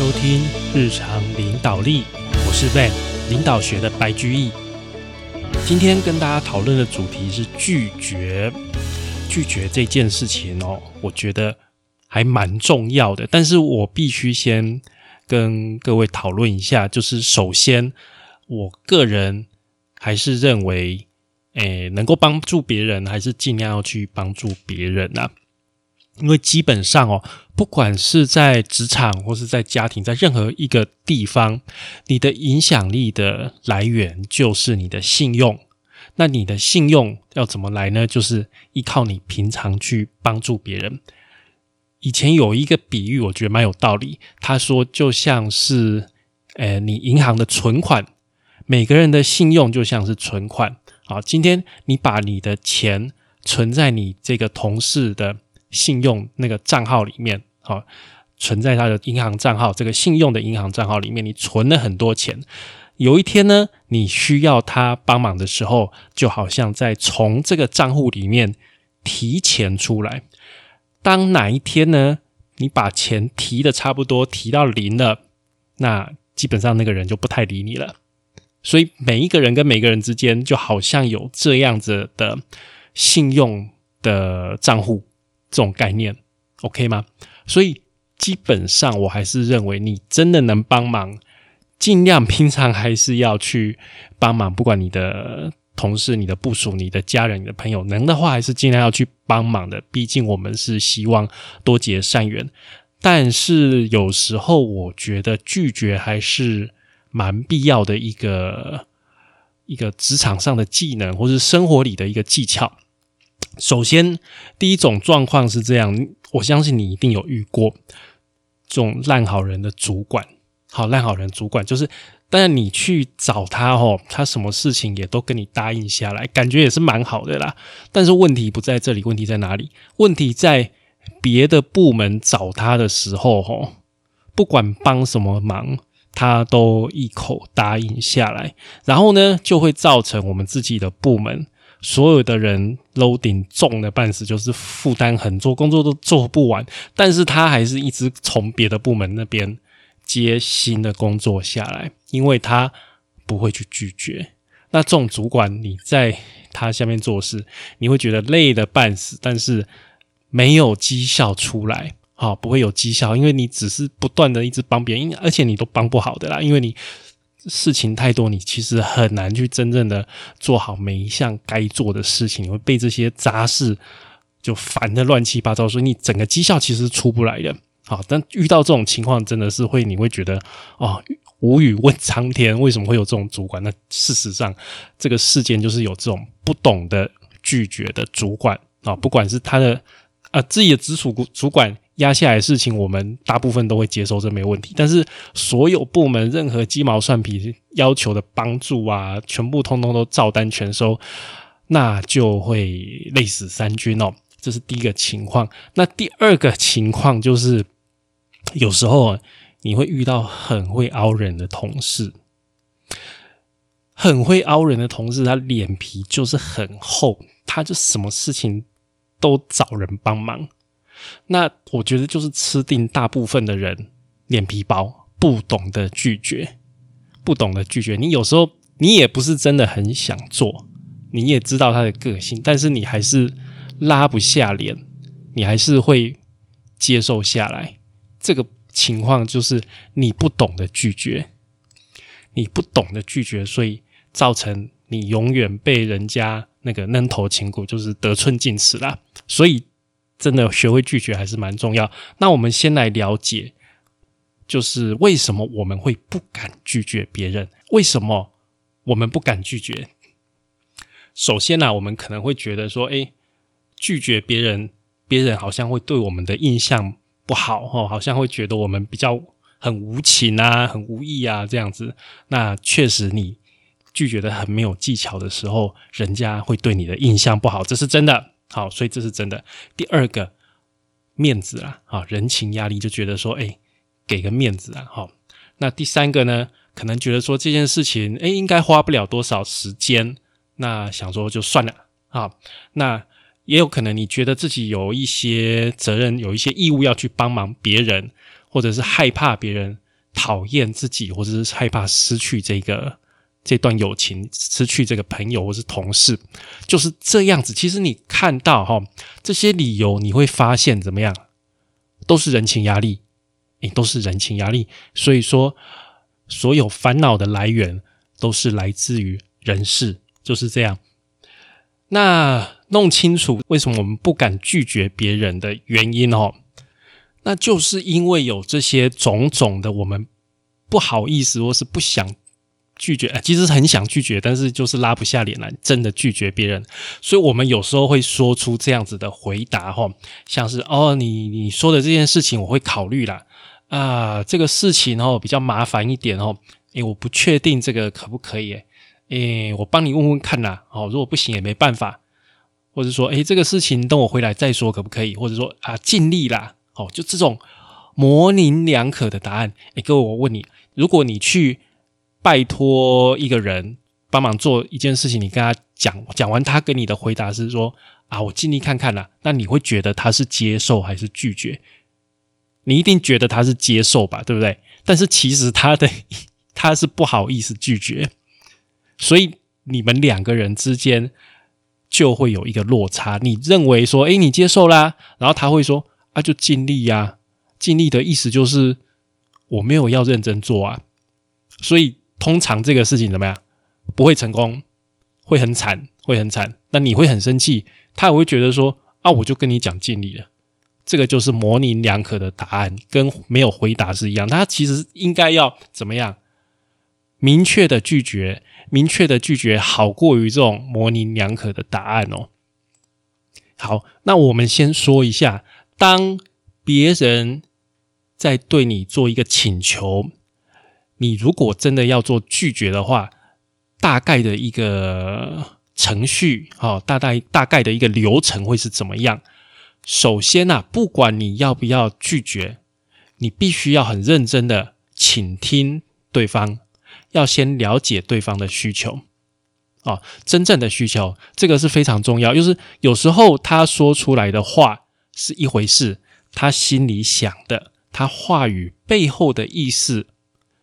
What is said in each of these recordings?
收听日常领导力，我是 Van 领导学的白居易。今天跟大家讨论的主题是拒绝。拒绝这件事情哦，我觉得还蛮重要的。但是我必须先跟各位讨论一下，就是首先，我个人还是认为，诶，能够帮助别人，还是尽量要去帮助别人啊。因为基本上哦，不管是在职场或是在家庭，在任何一个地方，你的影响力的来源就是你的信用。那你的信用要怎么来呢？就是依靠你平常去帮助别人。以前有一个比喻，我觉得蛮有道理。他说，就像是，呃，你银行的存款，每个人的信用就像是存款。好，今天你把你的钱存在你这个同事的。信用那个账号里面，好存在他的银行账号，这个信用的银行账号里面，你存了很多钱。有一天呢，你需要他帮忙的时候，就好像在从这个账户里面提钱出来。当哪一天呢，你把钱提的差不多提到零了，那基本上那个人就不太理你了。所以每一个人跟每个人之间，就好像有这样子的信用的账户。这种概念，OK 吗？所以基本上，我还是认为你真的能帮忙，尽量平常还是要去帮忙。不管你的同事、你的部属、你的家人、你的朋友，能的话还是尽量要去帮忙的。毕竟我们是希望多结善缘。但是有时候，我觉得拒绝还是蛮必要的一个一个职场上的技能，或是生活里的一个技巧。首先，第一种状况是这样，我相信你一定有遇过这种烂好人的主管。好，烂好人主管就是，但你去找他哦，他什么事情也都跟你答应下来，感觉也是蛮好的啦。但是问题不在这里，问题在哪里？问题在别的部门找他的时候，哦，不管帮什么忙，他都一口答应下来，然后呢，就会造成我们自己的部门。所有的人都顶重的半死，就是负担很重，工作都做不完。但是他还是一直从别的部门那边接新的工作下来，因为他不会去拒绝。那这种主管，你在他下面做事，你会觉得累的半死，但是没有绩效出来，好，不会有绩效，因为你只是不断的一直帮别人，而且你都帮不好的啦，因为你。事情太多，你其实很难去真正的做好每一项该做的事情，你会被这些杂事就烦的乱七八糟，所以你整个绩效其实出不来的。好，但遇到这种情况，真的是会你会觉得哦，无语问苍天，为什么会有这种主管？那事实上，这个事件就是有这种不懂得拒绝的主管啊，不管是他的啊自己的直属主管。压下来的事情，我们大部分都会接受，这没问题。但是所有部门任何鸡毛蒜皮要求的帮助啊，全部通通都照单全收，那就会累死三军哦。这是第一个情况。那第二个情况就是，有时候啊你会遇到很会凹人的同事，很会凹人的同事，他脸皮就是很厚，他就什么事情都找人帮忙。那我觉得就是吃定大部分的人脸皮薄，不懂得拒绝，不懂得拒绝。你有时候你也不是真的很想做，你也知道他的个性，但是你还是拉不下脸，你还是会接受下来。这个情况就是你不懂得拒绝，你不懂得拒绝，所以造成你永远被人家那个愣头青骨，就是得寸进尺啦。所以。真的学会拒绝还是蛮重要。那我们先来了解，就是为什么我们会不敢拒绝别人？为什么我们不敢拒绝？首先呢，我们可能会觉得说，哎，拒绝别人，别人好像会对我们的印象不好，哦，好像会觉得我们比较很无情啊，很无意啊，这样子。那确实，你拒绝的很没有技巧的时候，人家会对你的印象不好，这是真的。好，所以这是真的。第二个面子啊，啊，人情压力就觉得说，哎，给个面子啊，好。那第三个呢，可能觉得说这件事情，哎，应该花不了多少时间，那想说就算了啊。那也有可能你觉得自己有一些责任，有一些义务要去帮忙别人，或者是害怕别人讨厌自己，或者是害怕失去这个这段友情，失去这个朋友或是同事，就是这样子。其实你看到哈这些理由，你会发现怎么样，都是人情压力，你，都是人情压力。所以说，所有烦恼的来源都是来自于人事，就是这样。那弄清楚为什么我们不敢拒绝别人的原因哦。那就是因为有这些种种的，我们不好意思，或是不想拒绝，其实很想拒绝，但是就是拉不下脸来，真的拒绝别人。所以，我们有时候会说出这样子的回答，哈，像是哦，你你说的这件事情，我会考虑啦。啊，这个事情哦比较麻烦一点哦，诶，我不确定这个可不可以，诶，我帮你问问看啦。哦，如果不行也没办法，或者说，诶，这个事情等我回来再说，可不可以？或者说啊，尽力啦。哦，就这种模棱两可的答案。哎，各位，我问你，如果你去拜托一个人帮忙做一件事情，你跟他讲讲完，他给你的回答是说啊，我尽力看看啦，那你会觉得他是接受还是拒绝？你一定觉得他是接受吧，对不对？但是其实他的他是不好意思拒绝，所以你们两个人之间就会有一个落差。你认为说，哎，你接受啦，然后他会说。啊，就尽力呀！尽力的意思就是我没有要认真做啊，所以通常这个事情怎么样？不会成功，会很惨，会很惨。那你会很生气，他也会觉得说啊，我就跟你讲尽力了。这个就是模棱两可的答案，跟没有回答是一样。他其实应该要怎么样？明确的拒绝，明确的拒绝，好过于这种模棱两可的答案哦。好，那我们先说一下。当别人在对你做一个请求，你如果真的要做拒绝的话，大概的一个程序，哈，大概大概的一个流程会是怎么样？首先呐，不管你要不要拒绝，你必须要很认真的倾听对方，要先了解对方的需求，啊，真正的需求，这个是非常重要。就是有时候他说出来的话。是一回事，他心里想的，他话语背后的意思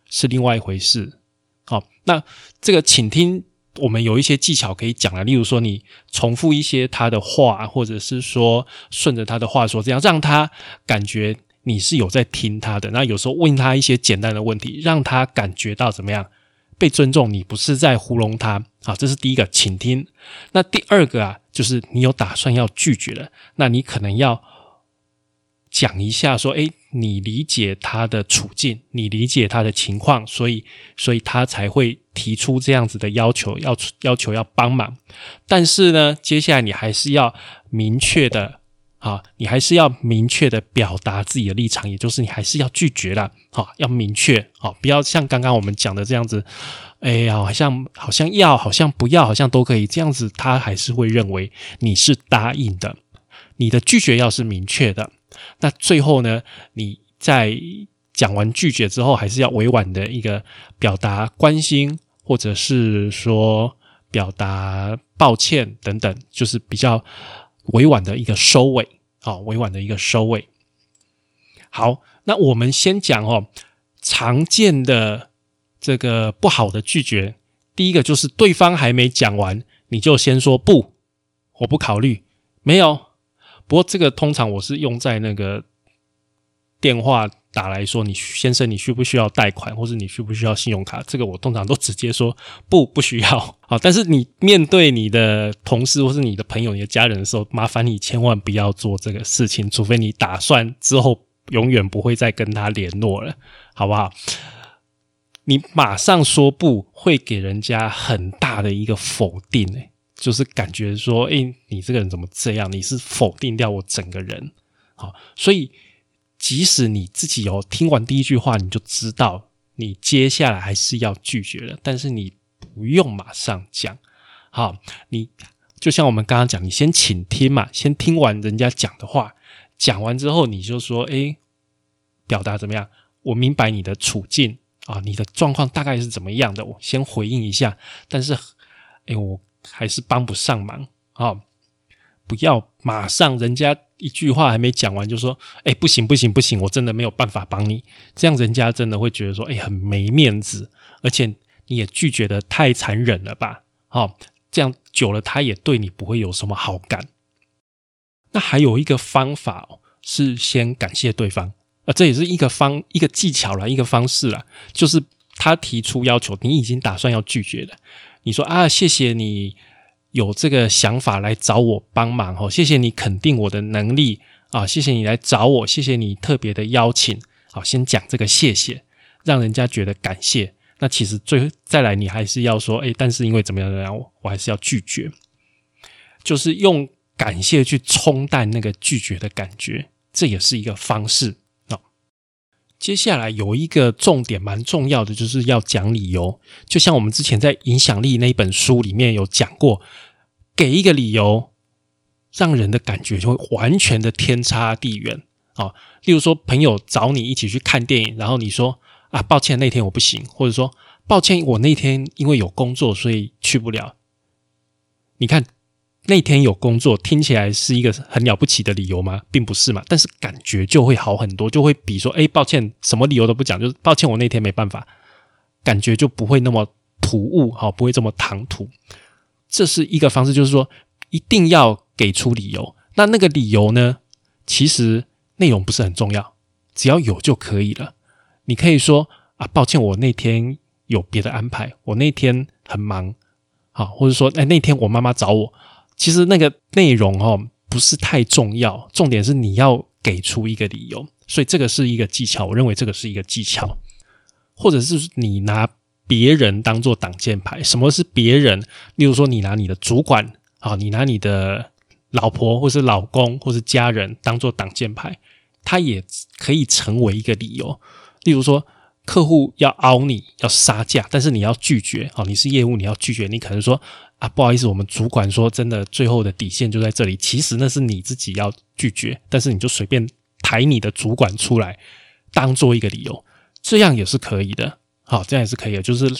是另外一回事。好，那这个请听，我们有一些技巧可以讲了。例如说，你重复一些他的话，或者是说顺着他的话说，这样让他感觉你是有在听他的。那有时候问他一些简单的问题，让他感觉到怎么样被尊重，你不是在糊弄他。好，这是第一个，请听。那第二个啊。就是你有打算要拒绝了，那你可能要讲一下说，哎，你理解他的处境，你理解他的情况，所以，所以他才会提出这样子的要求，要要求要帮忙。但是呢，接下来你还是要明确的，啊，你还是要明确的表达自己的立场，也就是你还是要拒绝了，好，要明确，好，不要像刚刚我们讲的这样子。哎呀，好像好像要，好像不要，好像都可以这样子，他还是会认为你是答应的。你的拒绝要是明确的，那最后呢，你在讲完拒绝之后，还是要委婉的一个表达关心，或者是说表达抱歉等等，就是比较委婉的一个收尾，好，委婉的一个收尾。好，那我们先讲哦，常见的。这个不好的拒绝，第一个就是对方还没讲完，你就先说不，我不考虑，没有。不过这个通常我是用在那个电话打来说，你先生你需不需要贷款，或者你需不需要信用卡？这个我通常都直接说不，不需要。好，但是你面对你的同事或是你的朋友、你的家人的时候，麻烦你千万不要做这个事情，除非你打算之后永远不会再跟他联络了，好不好？你马上说不会给人家很大的一个否定，诶，就是感觉说，诶，你这个人怎么这样？你是否定掉我整个人？好，所以即使你自己有听完第一句话，你就知道你接下来还是要拒绝了，但是你不用马上讲。好，你就像我们刚刚讲，你先倾听嘛，先听完人家讲的话，讲完之后你就说，诶，表达怎么样？我明白你的处境。啊，你的状况大概是怎么样的？我先回应一下，但是，哎，我还是帮不上忙啊。不要马上人家一句话还没讲完就说，哎，不行不行不行，我真的没有办法帮你。这样人家真的会觉得说，哎，很没面子，而且你也拒绝的太残忍了吧？好，这样久了他也对你不会有什么好感。那还有一个方法，是先感谢对方啊，这也是一个方一个技巧了，一个方式了，就是他提出要求，你已经打算要拒绝了，你说啊，谢谢你。有这个想法来找我帮忙哦，谢谢你肯定我的能力啊，谢谢你来找我，谢谢你特别的邀请，好，先讲这个谢谢，让人家觉得感谢。那其实最再来，你还是要说，哎，但是因为怎么样怎么样，我还是要拒绝，就是用感谢去冲淡那个拒绝的感觉，这也是一个方式。接下来有一个重点蛮重要的，就是要讲理由，就像我们之前在影响力那一本书里面有讲过。给一个理由，让人的感觉就会完全的天差地远啊！例如说，朋友找你一起去看电影，然后你说啊，抱歉，那天我不行，或者说抱歉，我那天因为有工作，所以去不了。你看，那天有工作听起来是一个很了不起的理由吗？并不是嘛。但是感觉就会好很多，就会比说，哎，抱歉，什么理由都不讲，就是抱歉，我那天没办法，感觉就不会那么突兀，好，不会这么唐突。这是一个方式，就是说一定要给出理由。那那个理由呢？其实内容不是很重要，只要有就可以了。你可以说啊，抱歉，我那天有别的安排，我那天很忙，好，或者说，哎，那天我妈妈找我。其实那个内容哦不是太重要，重点是你要给出一个理由。所以这个是一个技巧，我认为这个是一个技巧，或者是你拿。别人当做挡箭牌，什么是别人？例如说，你拿你的主管啊，你拿你的老婆或是老公或是家人当做挡箭牌，他也可以成为一个理由。例如说，客户要凹你要杀价，但是你要拒绝啊，你是业务你要拒绝，你可能说啊，不好意思，我们主管说真的，最后的底线就在这里。其实那是你自己要拒绝，但是你就随便抬你的主管出来当做一个理由，这样也是可以的。好，这样也是可以的，就是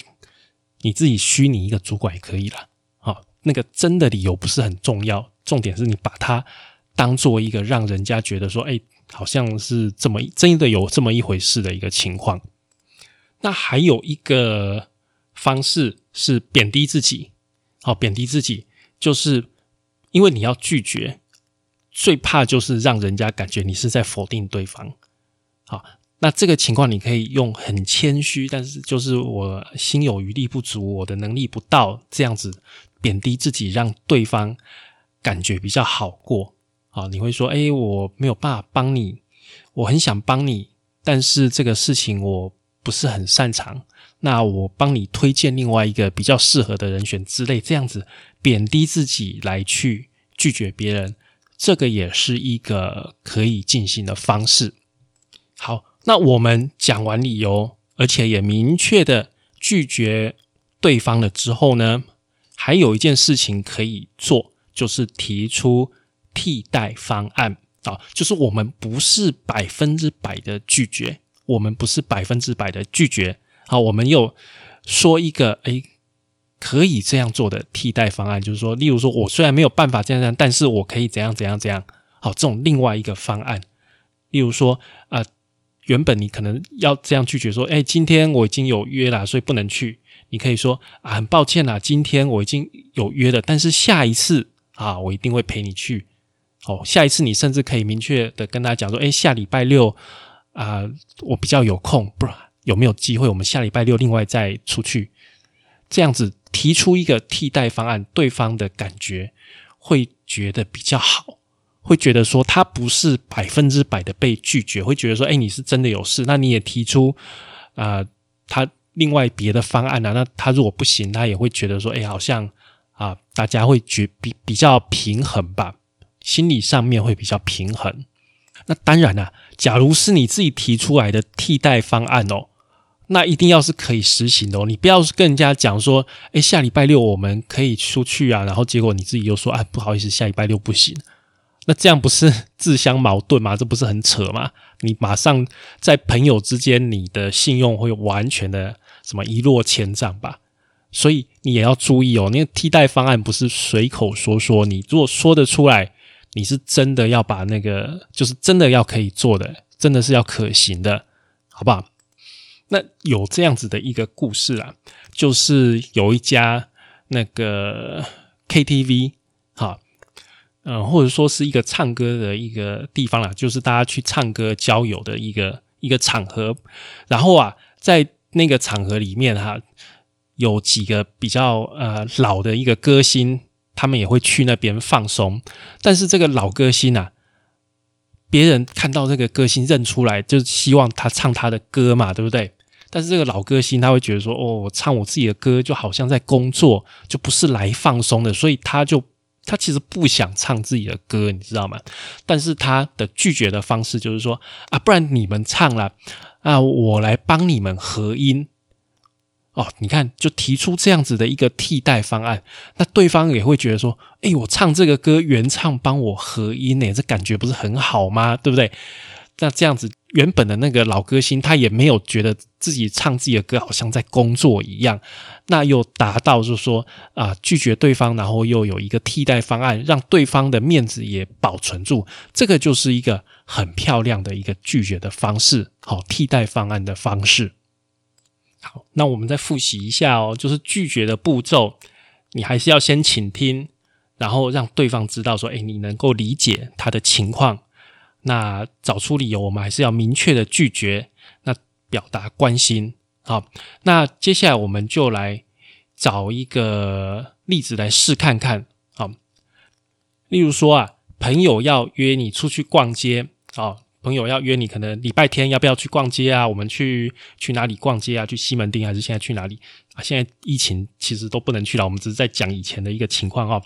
你自己虚拟一个主管也可以了。好，那个真的理由不是很重要，重点是你把它当做一个让人家觉得说，哎，好像是这么真的有这么一回事的一个情况。那还有一个方式是贬低自己。好，贬低自己，就是因为你要拒绝，最怕就是让人家感觉你是在否定对方。好。那这个情况，你可以用很谦虚，但是就是我心有余力不足，我的能力不到，这样子贬低自己，让对方感觉比较好过好。你会说：“哎，我没有办法帮你，我很想帮你，但是这个事情我不是很擅长。那我帮你推荐另外一个比较适合的人选之类，这样子贬低自己来去拒绝别人，这个也是一个可以进行的方式。好。那我们讲完理由，而且也明确的拒绝对方了之后呢，还有一件事情可以做，就是提出替代方案啊，就是我们不是百分之百的拒绝，我们不是百分之百的拒绝，好，我们又说一个诶可以这样做的替代方案，就是说，例如说我虽然没有办法这样这样，但是我可以怎样怎样怎样，好，这种另外一个方案，例如说啊。原本你可能要这样拒绝说，哎，今天我已经有约了，所以不能去。你可以说啊，很抱歉啦，今天我已经有约了，但是下一次啊，我一定会陪你去。哦，下一次你甚至可以明确的跟他讲说，哎，下礼拜六啊，我比较有空，不然，有没有机会我们下礼拜六另外再出去？这样子提出一个替代方案，对方的感觉会觉得比较好。会觉得说他不是百分之百的被拒绝，会觉得说，哎，你是真的有事，那你也提出啊，他另外别的方案啊，那他如果不行，他也会觉得说，哎，好像啊，大家会觉比比较平衡吧，心理上面会比较平衡。那当然了，假如是你自己提出来的替代方案哦，那一定要是可以实行的哦，你不要跟人家讲说，哎，下礼拜六我们可以出去啊，然后结果你自己又说，哎，不好意思，下礼拜六不行。那这样不是自相矛盾吗？这不是很扯吗？你马上在朋友之间，你的信用会完全的什么一落千丈吧？所以你也要注意哦。那个替代方案不是随口说说，你如果说得出来，你是真的要把那个，就是真的要可以做的，真的是要可行的，好不好？那有这样子的一个故事啊，就是有一家那个 KTV，哈，嗯，或者说是一个唱歌的一个地方啦，就是大家去唱歌交友的一个一个场合。然后啊，在那个场合里面哈，有几个比较呃老的一个歌星，他们也会去那边放松。但是这个老歌星啊。别人看到这个歌星认出来，就希望他唱他的歌嘛，对不对？但是这个老歌星他会觉得说：“哦，我唱我自己的歌，就好像在工作，就不是来放松的。”所以他就他其实不想唱自己的歌，你知道吗？但是他的拒绝的方式就是说：“啊，不然你们唱了啊，我来帮你们合音。”哦，你看，就提出这样子的一个替代方案，那对方也会觉得说：“哎，我唱这个歌，原唱帮我合音呢，这感觉不是很好吗？对不对？”那这样子，原本的那个老歌星他也没有觉得自己唱自己的歌好像在工作一样，那又达到就是说啊拒绝对方，然后又有一个替代方案，让对方的面子也保存住，这个就是一个很漂亮的一个拒绝的方式，好替代方案的方式。好，那我们再复习一下哦，就是拒绝的步骤，你还是要先倾听，然后让对方知道说，哎，你能够理解他的情况。那找出理由，我们还是要明确的拒绝，那表达关心。好，那接下来我们就来找一个例子来试看看。好，例如说啊，朋友要约你出去逛街，啊。朋友要约你，可能礼拜天要不要去逛街啊？我们去去哪里逛街啊？去西门町还是现在去哪里啊？现在疫情其实都不能去了，我们只是在讲以前的一个情况哦。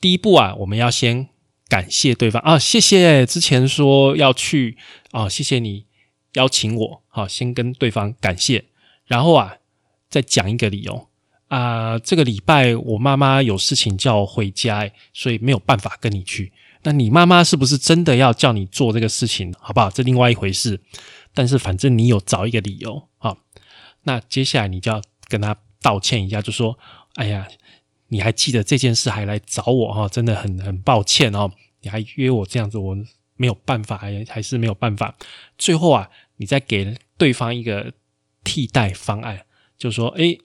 第一步啊，我们要先感谢对方啊，谢谢之前说要去啊，谢谢你邀请我，好，先跟对方感谢，然后啊，再讲一个理由啊，这个礼拜我妈妈有事情叫我回家，所以没有办法跟你去。那你妈妈是不是真的要叫你做这个事情，好不好？这另外一回事。但是反正你有找一个理由啊。那接下来你就要跟他道歉一下，就说：“哎呀，你还记得这件事还来找我哈？真的很很抱歉哦，你还约我这样子，我没有办法，还还是没有办法。最后啊，你再给对方一个替代方案，就说：哎，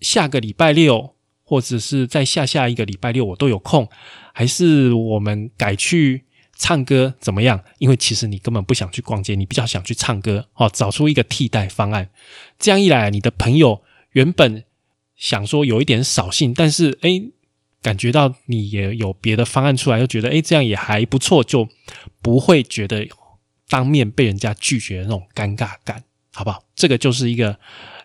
下个礼拜六。”或者是在下下一个礼拜六我都有空，还是我们改去唱歌怎么样？因为其实你根本不想去逛街，你比较想去唱歌哦。找出一个替代方案，这样一来，你的朋友原本想说有一点扫兴，但是诶感觉到你也有别的方案出来，又觉得诶这样也还不错，就不会觉得当面被人家拒绝的那种尴尬感，好不好？这个就是一个。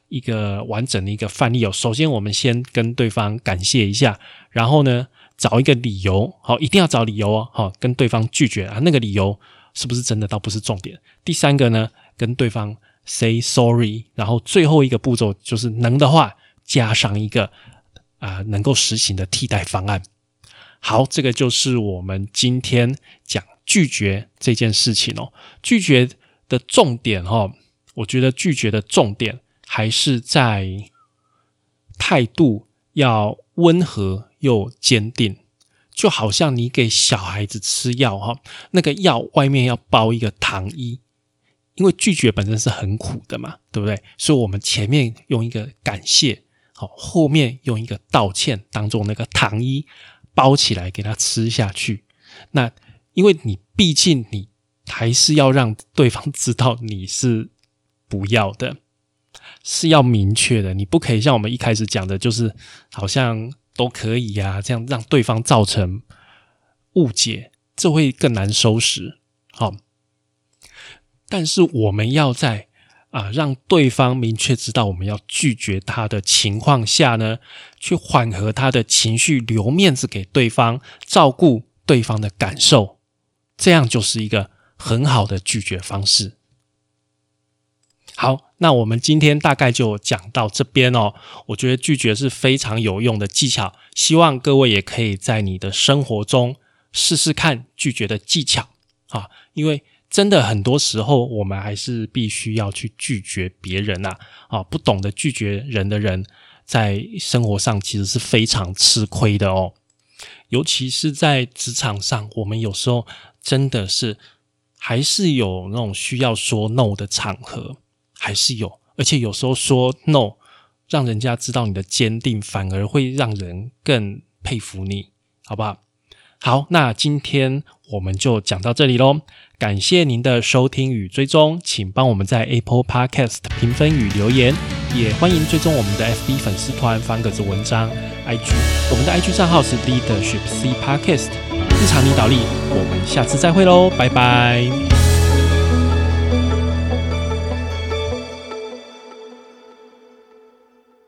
一个完整的一个范例哦。首先，我们先跟对方感谢一下，然后呢，找一个理由，好，一定要找理由哦，好，跟对方拒绝啊。那个理由是不是真的，倒不是重点。第三个呢，跟对方 say sorry，然后最后一个步骤就是能的话加上一个啊能够实行的替代方案。好，这个就是我们今天讲拒绝这件事情哦。拒绝的重点哈，我觉得拒绝的重点。还是在态度要温和又坚定，就好像你给小孩子吃药哈，那个药外面要包一个糖衣，因为拒绝本身是很苦的嘛，对不对？所以我们前面用一个感谢，好，后面用一个道歉，当做那个糖衣包起来给他吃下去。那因为你毕竟你还是要让对方知道你是不要的。是要明确的，你不可以像我们一开始讲的，就是好像都可以呀，这样让对方造成误解，这会更难收拾。好，但是我们要在啊让对方明确知道我们要拒绝他的情况下呢，去缓和他的情绪，留面子给对方，照顾对方的感受，这样就是一个很好的拒绝方式。好，那我们今天大概就讲到这边哦。我觉得拒绝是非常有用的技巧，希望各位也可以在你的生活中试试看拒绝的技巧啊。因为真的很多时候，我们还是必须要去拒绝别人呐。啊，不懂得拒绝人的人，在生活上其实是非常吃亏的哦。尤其是在职场上，我们有时候真的是还是有那种需要说 no 的场合，还是有，而且有时候说 no，让人家知道你的坚定，反而会让人更佩服你，好不好？好，那今天我们就讲到这里喽。感谢您的收听与追踪，请帮我们在 Apple Podcast 评分与留言，也欢迎追踪我们的 FB 粉丝团方格子文章 IG，我们的 IG 账号是 Leadership C Podcast。日常领导力，我们下次再会喽，拜拜。